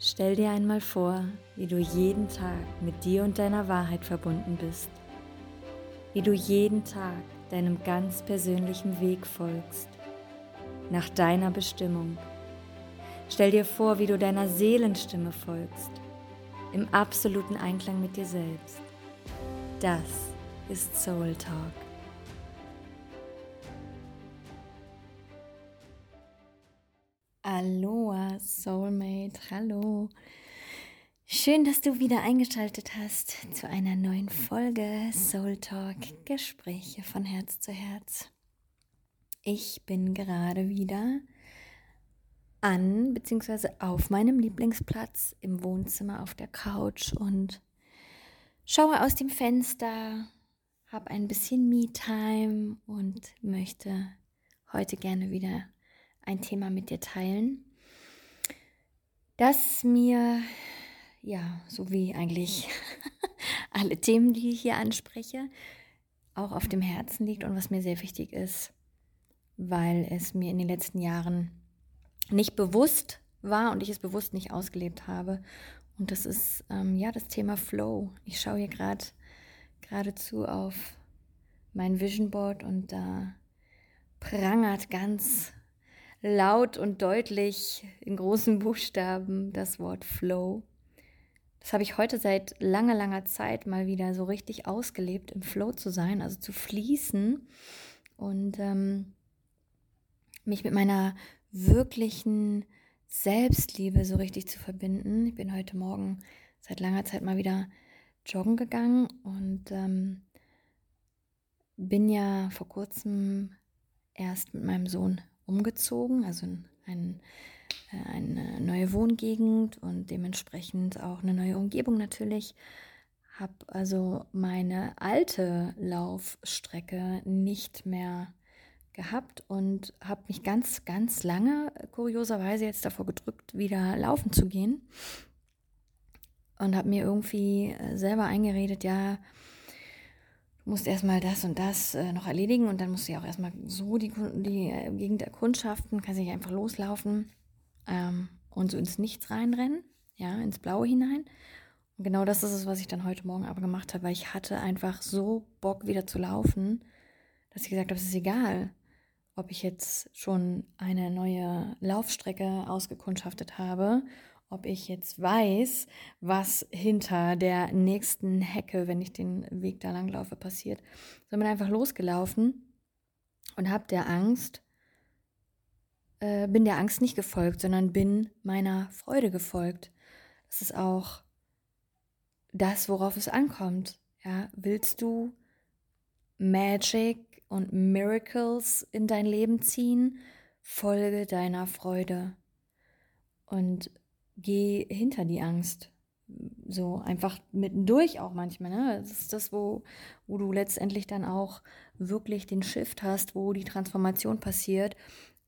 Stell dir einmal vor, wie du jeden Tag mit dir und deiner Wahrheit verbunden bist. Wie du jeden Tag deinem ganz persönlichen Weg folgst. Nach deiner Bestimmung. Stell dir vor, wie du deiner Seelenstimme folgst. Im absoluten Einklang mit dir selbst. Das ist Soul Talk. Hallo. Schön, dass du wieder eingeschaltet hast zu einer neuen Folge Soul Talk Gespräche von Herz zu Herz. Ich bin gerade wieder an bzw. auf meinem Lieblingsplatz im Wohnzimmer auf der Couch und schaue aus dem Fenster, habe ein bisschen Me-Time und möchte heute gerne wieder ein Thema mit dir teilen, das mir, ja, so wie eigentlich alle Themen, die ich hier anspreche, auch auf dem Herzen liegt und was mir sehr wichtig ist, weil es mir in den letzten Jahren nicht bewusst war und ich es bewusst nicht ausgelebt habe. Und das ist ähm, ja das Thema Flow. Ich schaue hier gerade geradezu auf mein Vision Board und da prangert ganz laut und deutlich in großen Buchstaben das Wort Flow. Das habe ich heute seit langer, langer Zeit mal wieder so richtig ausgelebt, im Flow zu sein, also zu fließen und ähm, mich mit meiner wirklichen Selbstliebe so richtig zu verbinden. Ich bin heute Morgen seit langer Zeit mal wieder joggen gegangen und ähm, bin ja vor kurzem erst mit meinem Sohn umgezogen, also ein, äh, eine neue Wohngegend und dementsprechend auch eine neue Umgebung natürlich. Habe also meine alte Laufstrecke nicht mehr gehabt und habe mich ganz, ganz lange kurioserweise jetzt davor gedrückt, wieder laufen zu gehen. Und habe mir irgendwie äh, selber eingeredet, ja, musst erstmal das und das äh, noch erledigen und dann musst du ja auch erstmal so die, die äh, Gegend erkundschaften, kannst dich einfach loslaufen ähm, und so ins Nichts reinrennen, ja, ins Blaue hinein. Und genau das ist es, was ich dann heute Morgen aber gemacht habe, weil ich hatte einfach so Bock wieder zu laufen, dass ich gesagt habe, es ist egal, ob ich jetzt schon eine neue Laufstrecke ausgekundschaftet habe ob ich jetzt weiß, was hinter der nächsten Hecke, wenn ich den Weg da lang laufe, passiert. So bin einfach losgelaufen und habe der Angst, äh, bin der Angst nicht gefolgt, sondern bin meiner Freude gefolgt. Das ist auch das, worauf es ankommt. Ja, willst du Magic und Miracles in dein Leben ziehen? Folge deiner Freude. Und geh hinter die Angst. So einfach mittendurch auch manchmal. Ne? Das ist das, wo, wo du letztendlich dann auch wirklich den Shift hast, wo die Transformation passiert.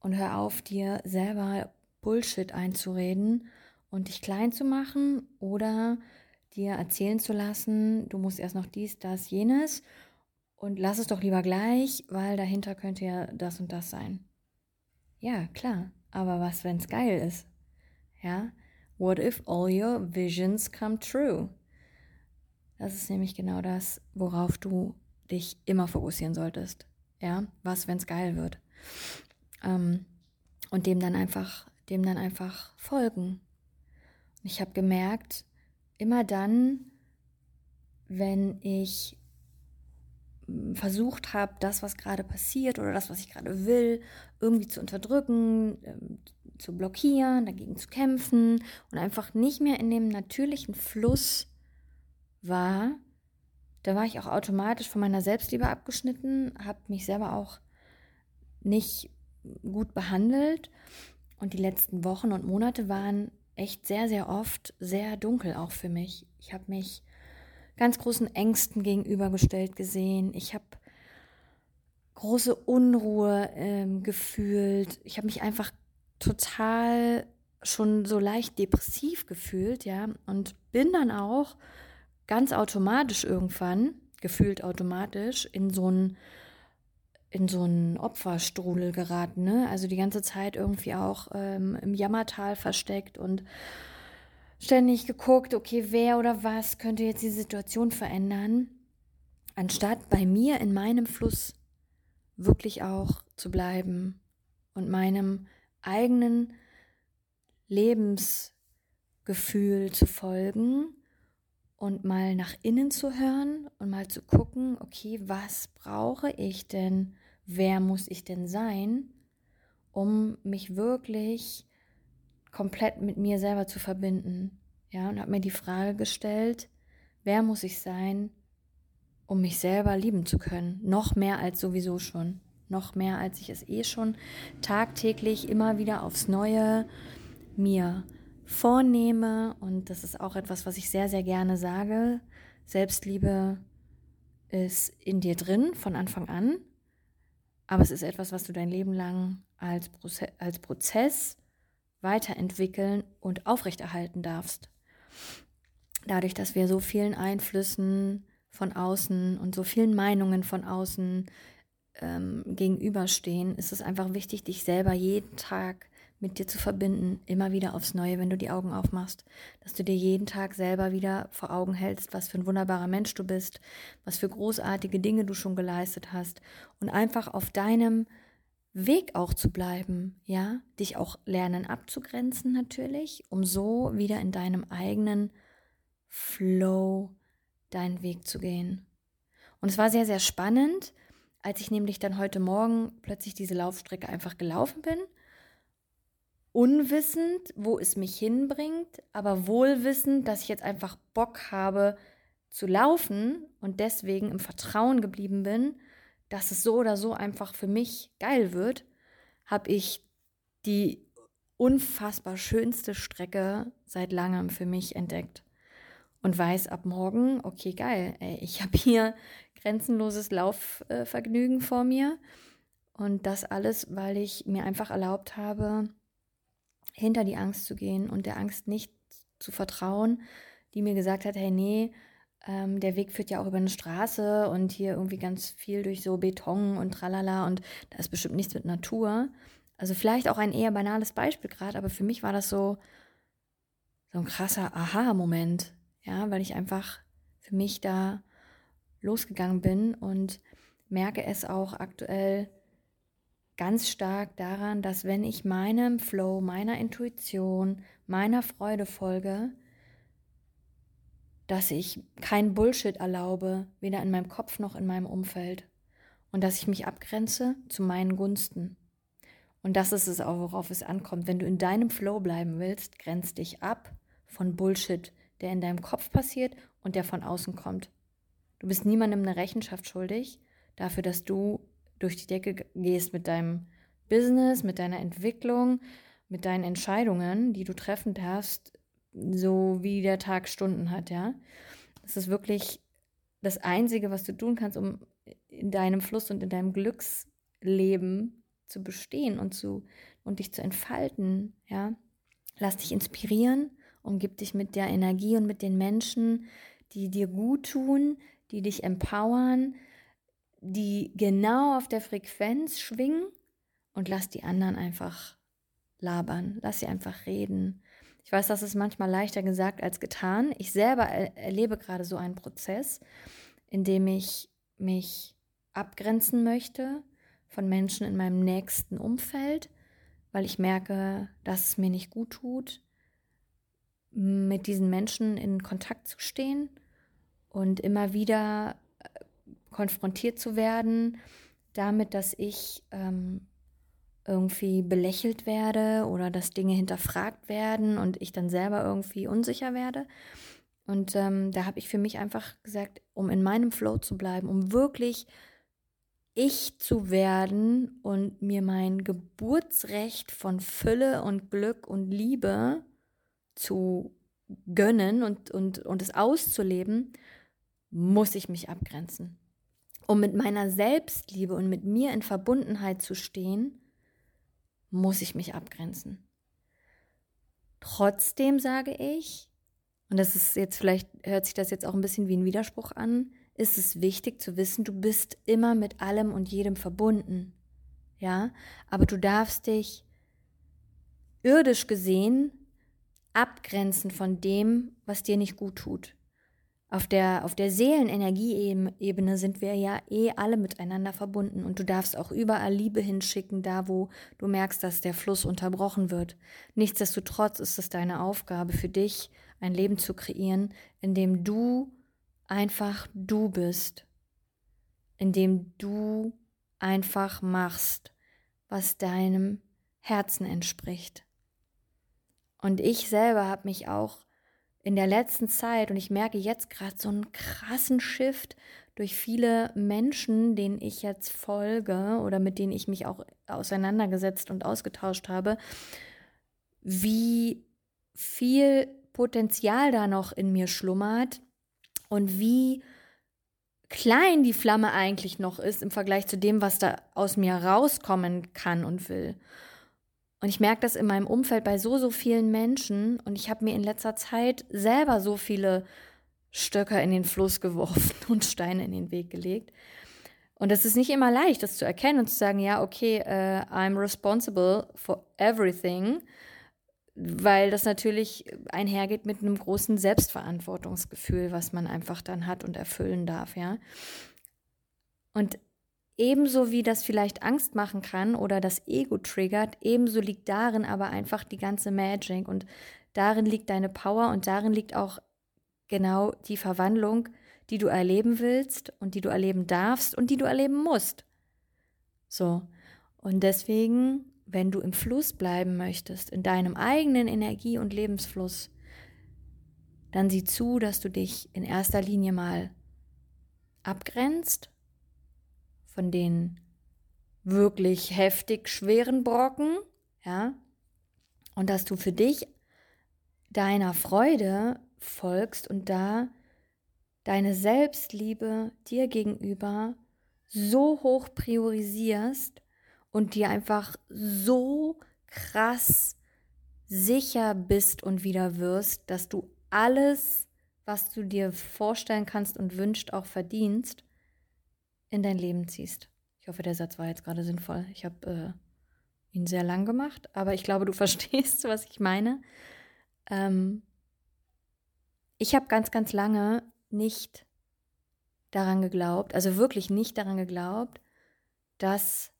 Und hör auf, dir selber Bullshit einzureden und dich klein zu machen oder dir erzählen zu lassen, du musst erst noch dies, das, jenes und lass es doch lieber gleich, weil dahinter könnte ja das und das sein. Ja, klar, aber was, wenn es geil ist? Ja, What if all your visions come true? Das ist nämlich genau das, worauf du dich immer fokussieren solltest. Ja, was, wenn es geil wird? Ähm, und dem dann einfach, dem dann einfach folgen. Ich habe gemerkt, immer dann, wenn ich versucht habe, das, was gerade passiert oder das, was ich gerade will, irgendwie zu unterdrücken, ähm, zu blockieren, dagegen zu kämpfen und einfach nicht mehr in dem natürlichen Fluss war, da war ich auch automatisch von meiner Selbstliebe abgeschnitten, habe mich selber auch nicht gut behandelt und die letzten Wochen und Monate waren echt sehr, sehr oft sehr dunkel auch für mich. Ich habe mich ganz großen Ängsten gegenübergestellt gesehen. Ich habe große Unruhe ähm, gefühlt. Ich habe mich einfach total schon so leicht depressiv gefühlt, ja, und bin dann auch ganz automatisch irgendwann, gefühlt automatisch, in so einen in so einen Opferstrudel geraten, ne? Also die ganze Zeit irgendwie auch ähm, im Jammertal versteckt und ständig geguckt, okay, wer oder was könnte jetzt die Situation verändern, anstatt bei mir in meinem Fluss wirklich auch zu bleiben und meinem eigenen Lebensgefühl zu folgen und mal nach innen zu hören und mal zu gucken, okay, was brauche ich denn? Wer muss ich denn sein, um mich wirklich komplett mit mir selber zu verbinden? Ja, und habe mir die Frage gestellt, wer muss ich sein, um mich selber lieben zu können? Noch mehr als sowieso schon. Noch mehr als ich es eh schon tagtäglich immer wieder aufs Neue mir vornehme, und das ist auch etwas, was ich sehr, sehr gerne sage, Selbstliebe ist in dir drin von Anfang an, aber es ist etwas, was du dein Leben lang als, Proze als Prozess weiterentwickeln und aufrechterhalten darfst. Dadurch, dass wir so vielen Einflüssen von außen und so vielen Meinungen von außen ähm, gegenüberstehen, ist es einfach wichtig, dich selber jeden Tag mit dir zu verbinden, immer wieder aufs Neue, wenn du die Augen aufmachst, dass du dir jeden Tag selber wieder vor Augen hältst, was für ein wunderbarer Mensch du bist, was für großartige Dinge du schon geleistet hast und einfach auf deinem Weg auch zu bleiben, ja, dich auch lernen abzugrenzen natürlich, um so wieder in deinem eigenen Flow deinen Weg zu gehen. Und es war sehr, sehr spannend, als ich nämlich dann heute Morgen plötzlich diese Laufstrecke einfach gelaufen bin unwissend, wo es mich hinbringt, aber wohlwissend, dass ich jetzt einfach Bock habe zu laufen und deswegen im Vertrauen geblieben bin, dass es so oder so einfach für mich geil wird, habe ich die unfassbar schönste Strecke seit langem für mich entdeckt und weiß ab morgen, okay, geil, ey, ich habe hier grenzenloses Laufvergnügen vor mir und das alles, weil ich mir einfach erlaubt habe, hinter die Angst zu gehen und der Angst nicht zu vertrauen, die mir gesagt hat, hey, nee, ähm, der Weg führt ja auch über eine Straße und hier irgendwie ganz viel durch so Beton und tralala und da ist bestimmt nichts mit Natur. Also vielleicht auch ein eher banales Beispiel gerade, aber für mich war das so, so ein krasser Aha-Moment, ja, weil ich einfach für mich da losgegangen bin und merke es auch aktuell ganz stark daran, dass wenn ich meinem Flow, meiner Intuition, meiner Freude folge, dass ich kein Bullshit erlaube, weder in meinem Kopf noch in meinem Umfeld. Und dass ich mich abgrenze zu meinen Gunsten. Und das ist es auch, worauf es ankommt. Wenn du in deinem Flow bleiben willst, grenz dich ab von Bullshit, der in deinem Kopf passiert und der von außen kommt. Du bist niemandem eine Rechenschaft schuldig dafür, dass du durch die Decke gehst mit deinem Business, mit deiner Entwicklung, mit deinen Entscheidungen, die du treffen darfst, so wie der Tag Stunden hat, ja. Das ist wirklich das Einzige, was du tun kannst, um in deinem Fluss und in deinem Glücksleben zu bestehen und zu und dich zu entfalten, ja. Lass dich inspirieren, umgib dich mit der Energie und mit den Menschen, die dir gut tun, die dich empowern, die genau auf der Frequenz schwingen und lass die anderen einfach labern, lass sie einfach reden. Ich weiß, das ist manchmal leichter gesagt als getan. Ich selber er erlebe gerade so einen Prozess, in dem ich mich abgrenzen möchte von Menschen in meinem nächsten Umfeld, weil ich merke, dass es mir nicht gut tut, mit diesen Menschen in Kontakt zu stehen und immer wieder konfrontiert zu werden damit, dass ich ähm, irgendwie belächelt werde oder dass Dinge hinterfragt werden und ich dann selber irgendwie unsicher werde. Und ähm, da habe ich für mich einfach gesagt, um in meinem Flow zu bleiben, um wirklich ich zu werden und mir mein Geburtsrecht von Fülle und Glück und Liebe zu gönnen und, und, und es auszuleben, muss ich mich abgrenzen um mit meiner Selbstliebe und mit mir in Verbundenheit zu stehen, muss ich mich abgrenzen. Trotzdem sage ich, und das ist jetzt vielleicht, hört sich das jetzt auch ein bisschen wie ein Widerspruch an, ist es wichtig zu wissen, du bist immer mit allem und jedem verbunden. Ja, aber du darfst dich irdisch gesehen abgrenzen von dem, was dir nicht gut tut. Auf der, auf der Seelenenergieebene sind wir ja eh alle miteinander verbunden und du darfst auch überall Liebe hinschicken, da wo du merkst, dass der Fluss unterbrochen wird. Nichtsdestotrotz ist es deine Aufgabe für dich, ein Leben zu kreieren, in dem du einfach du bist, in dem du einfach machst, was deinem Herzen entspricht. Und ich selber habe mich auch in der letzten Zeit, und ich merke jetzt gerade so einen krassen Shift durch viele Menschen, denen ich jetzt folge oder mit denen ich mich auch auseinandergesetzt und ausgetauscht habe, wie viel Potenzial da noch in mir schlummert und wie klein die Flamme eigentlich noch ist im Vergleich zu dem, was da aus mir rauskommen kann und will. Und ich merke das in meinem Umfeld bei so, so vielen Menschen. Und ich habe mir in letzter Zeit selber so viele Stöcker in den Fluss geworfen und Steine in den Weg gelegt. Und es ist nicht immer leicht, das zu erkennen und zu sagen, ja, okay, uh, I'm responsible for everything, weil das natürlich einhergeht mit einem großen Selbstverantwortungsgefühl, was man einfach dann hat und erfüllen darf, ja. Und Ebenso wie das vielleicht Angst machen kann oder das Ego triggert, ebenso liegt darin aber einfach die ganze Magic und darin liegt deine Power und darin liegt auch genau die Verwandlung, die du erleben willst und die du erleben darfst und die du erleben musst. So. Und deswegen, wenn du im Fluss bleiben möchtest, in deinem eigenen Energie- und Lebensfluss, dann sieh zu, dass du dich in erster Linie mal abgrenzt von den wirklich heftig schweren Brocken, ja, und dass du für dich deiner Freude folgst und da deine Selbstliebe dir gegenüber so hoch priorisierst und dir einfach so krass sicher bist und wieder wirst, dass du alles, was du dir vorstellen kannst und wünscht, auch verdienst in dein Leben ziehst. Ich hoffe, der Satz war jetzt gerade sinnvoll. Ich habe äh, ihn sehr lang gemacht, aber ich glaube, du verstehst, was ich meine. Ähm, ich habe ganz, ganz lange nicht daran geglaubt, also wirklich nicht daran geglaubt, dass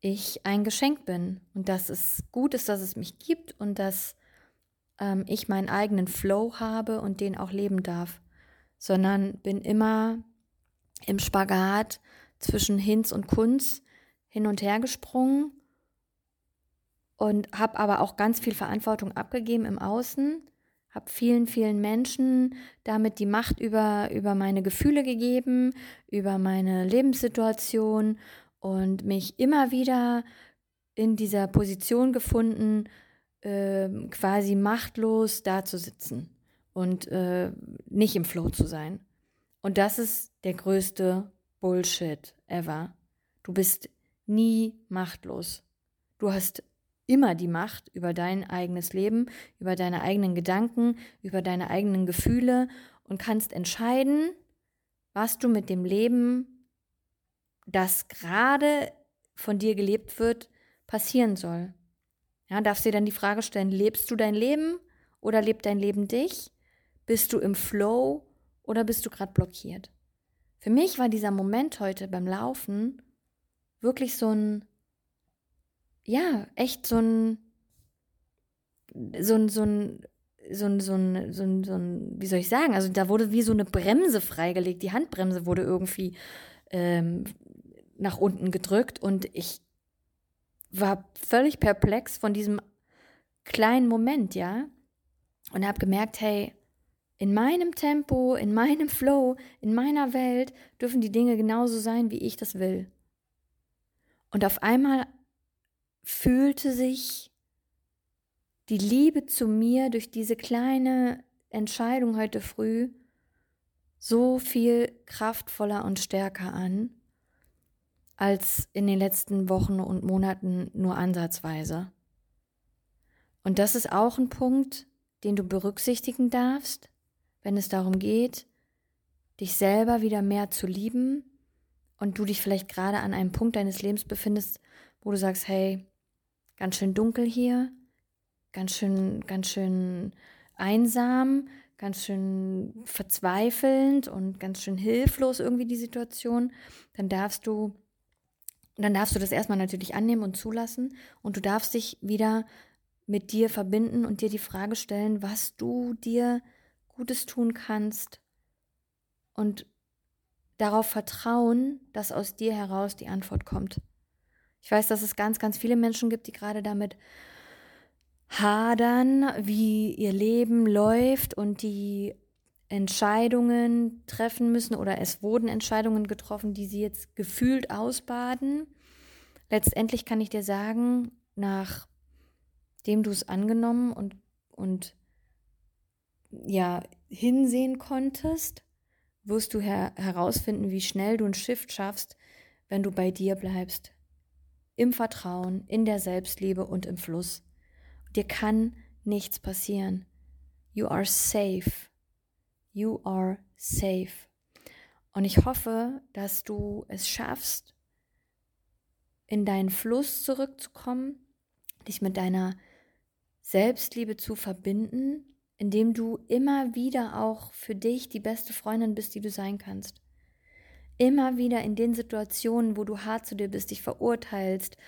ich ein Geschenk bin und dass es gut ist, dass es mich gibt und dass ähm, ich meinen eigenen Flow habe und den auch leben darf, sondern bin immer im Spagat zwischen Hinz und Kunz hin und her gesprungen und habe aber auch ganz viel Verantwortung abgegeben im Außen, habe vielen, vielen Menschen damit die Macht über, über meine Gefühle gegeben, über meine Lebenssituation und mich immer wieder in dieser Position gefunden, äh, quasi machtlos da zu sitzen und äh, nicht im Flow zu sein. Und das ist der größte Bullshit ever. Du bist nie machtlos. Du hast immer die Macht über dein eigenes Leben, über deine eigenen Gedanken, über deine eigenen Gefühle und kannst entscheiden, was du mit dem Leben, das gerade von dir gelebt wird, passieren soll. Ja, darfst dir dann die Frage stellen, lebst du dein Leben oder lebt dein Leben dich? Bist du im Flow oder bist du gerade blockiert? Für mich war dieser Moment heute beim Laufen wirklich so ein, ja, echt so ein, so ein, so ein, so ein, so ein, so ein, so ein, wie soll ich sagen, also da wurde wie so eine Bremse freigelegt, die Handbremse wurde irgendwie ähm, nach unten gedrückt und ich war völlig perplex von diesem kleinen Moment, ja, und habe gemerkt, hey, in meinem Tempo, in meinem Flow, in meiner Welt dürfen die Dinge genauso sein, wie ich das will. Und auf einmal fühlte sich die Liebe zu mir durch diese kleine Entscheidung heute früh so viel kraftvoller und stärker an als in den letzten Wochen und Monaten nur ansatzweise. Und das ist auch ein Punkt, den du berücksichtigen darfst, wenn es darum geht, dich selber wieder mehr zu lieben und du dich vielleicht gerade an einem Punkt deines Lebens befindest, wo du sagst, hey, ganz schön dunkel hier, ganz schön, ganz schön einsam, ganz schön verzweifelnd und ganz schön hilflos irgendwie die Situation, dann darfst du dann darfst du das erstmal natürlich annehmen und zulassen und du darfst dich wieder mit dir verbinden und dir die Frage stellen, was du dir Gutes tun kannst und darauf vertrauen, dass aus dir heraus die Antwort kommt. Ich weiß, dass es ganz, ganz viele Menschen gibt, die gerade damit hadern, wie ihr Leben läuft und die Entscheidungen treffen müssen oder es wurden Entscheidungen getroffen, die sie jetzt gefühlt ausbaden. Letztendlich kann ich dir sagen, nachdem du es angenommen und, und ja, hinsehen konntest, wirst du her herausfinden, wie schnell du ein Shift schaffst, wenn du bei dir bleibst. Im Vertrauen, in der Selbstliebe und im Fluss. Dir kann nichts passieren. You are safe. You are safe. Und ich hoffe, dass du es schaffst, in deinen Fluss zurückzukommen, dich mit deiner Selbstliebe zu verbinden, indem du immer wieder auch für dich die beste Freundin bist, die du sein kannst. Immer wieder in den Situationen, wo du hart zu dir bist, dich verurteilst,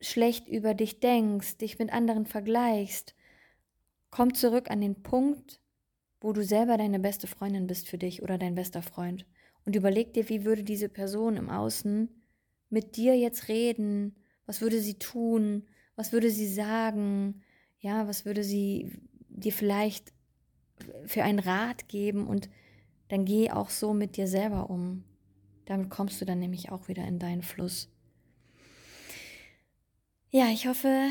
schlecht über dich denkst, dich mit anderen vergleichst, komm zurück an den Punkt, wo du selber deine beste Freundin bist für dich oder dein bester Freund. Und überleg dir, wie würde diese Person im Außen mit dir jetzt reden, was würde sie tun, was würde sie sagen, ja, was würde sie dir vielleicht für einen Rat geben und dann geh auch so mit dir selber um. Damit kommst du dann nämlich auch wieder in deinen Fluss. Ja, ich hoffe,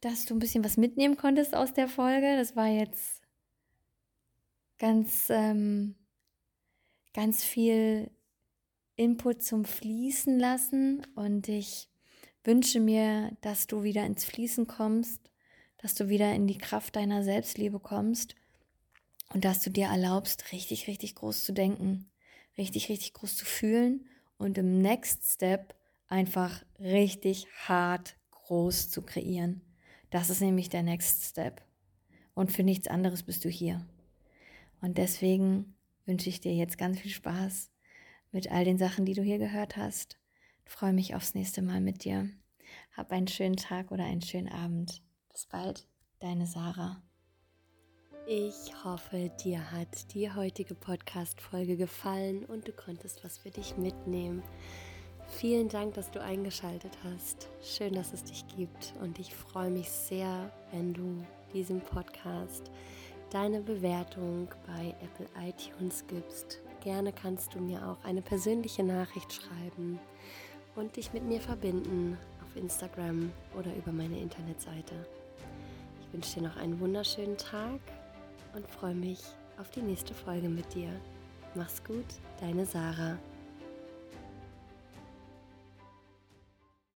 dass du ein bisschen was mitnehmen konntest aus der Folge. Das war jetzt ganz, ähm, ganz viel Input zum Fließen lassen und ich wünsche mir, dass du wieder ins Fließen kommst, dass du wieder in die Kraft deiner Selbstliebe kommst und dass du dir erlaubst, richtig, richtig groß zu denken, richtig, richtig groß zu fühlen und im Next Step einfach richtig hart groß zu kreieren. Das ist nämlich der Next Step. Und für nichts anderes bist du hier. Und deswegen wünsche ich dir jetzt ganz viel Spaß mit all den Sachen, die du hier gehört hast. Ich freue mich aufs nächste Mal mit dir. Hab einen schönen Tag oder einen schönen Abend. Bis bald, deine Sarah. Ich hoffe, dir hat die heutige Podcast-Folge gefallen und du konntest was für dich mitnehmen. Vielen Dank, dass du eingeschaltet hast. Schön, dass es dich gibt und ich freue mich sehr, wenn du diesem Podcast deine Bewertung bei Apple iTunes gibst. Gerne kannst du mir auch eine persönliche Nachricht schreiben und dich mit mir verbinden auf Instagram oder über meine Internetseite. Ich wünsche dir noch einen wunderschönen Tag und freue mich auf die nächste Folge mit dir. Mach's gut, deine Sarah.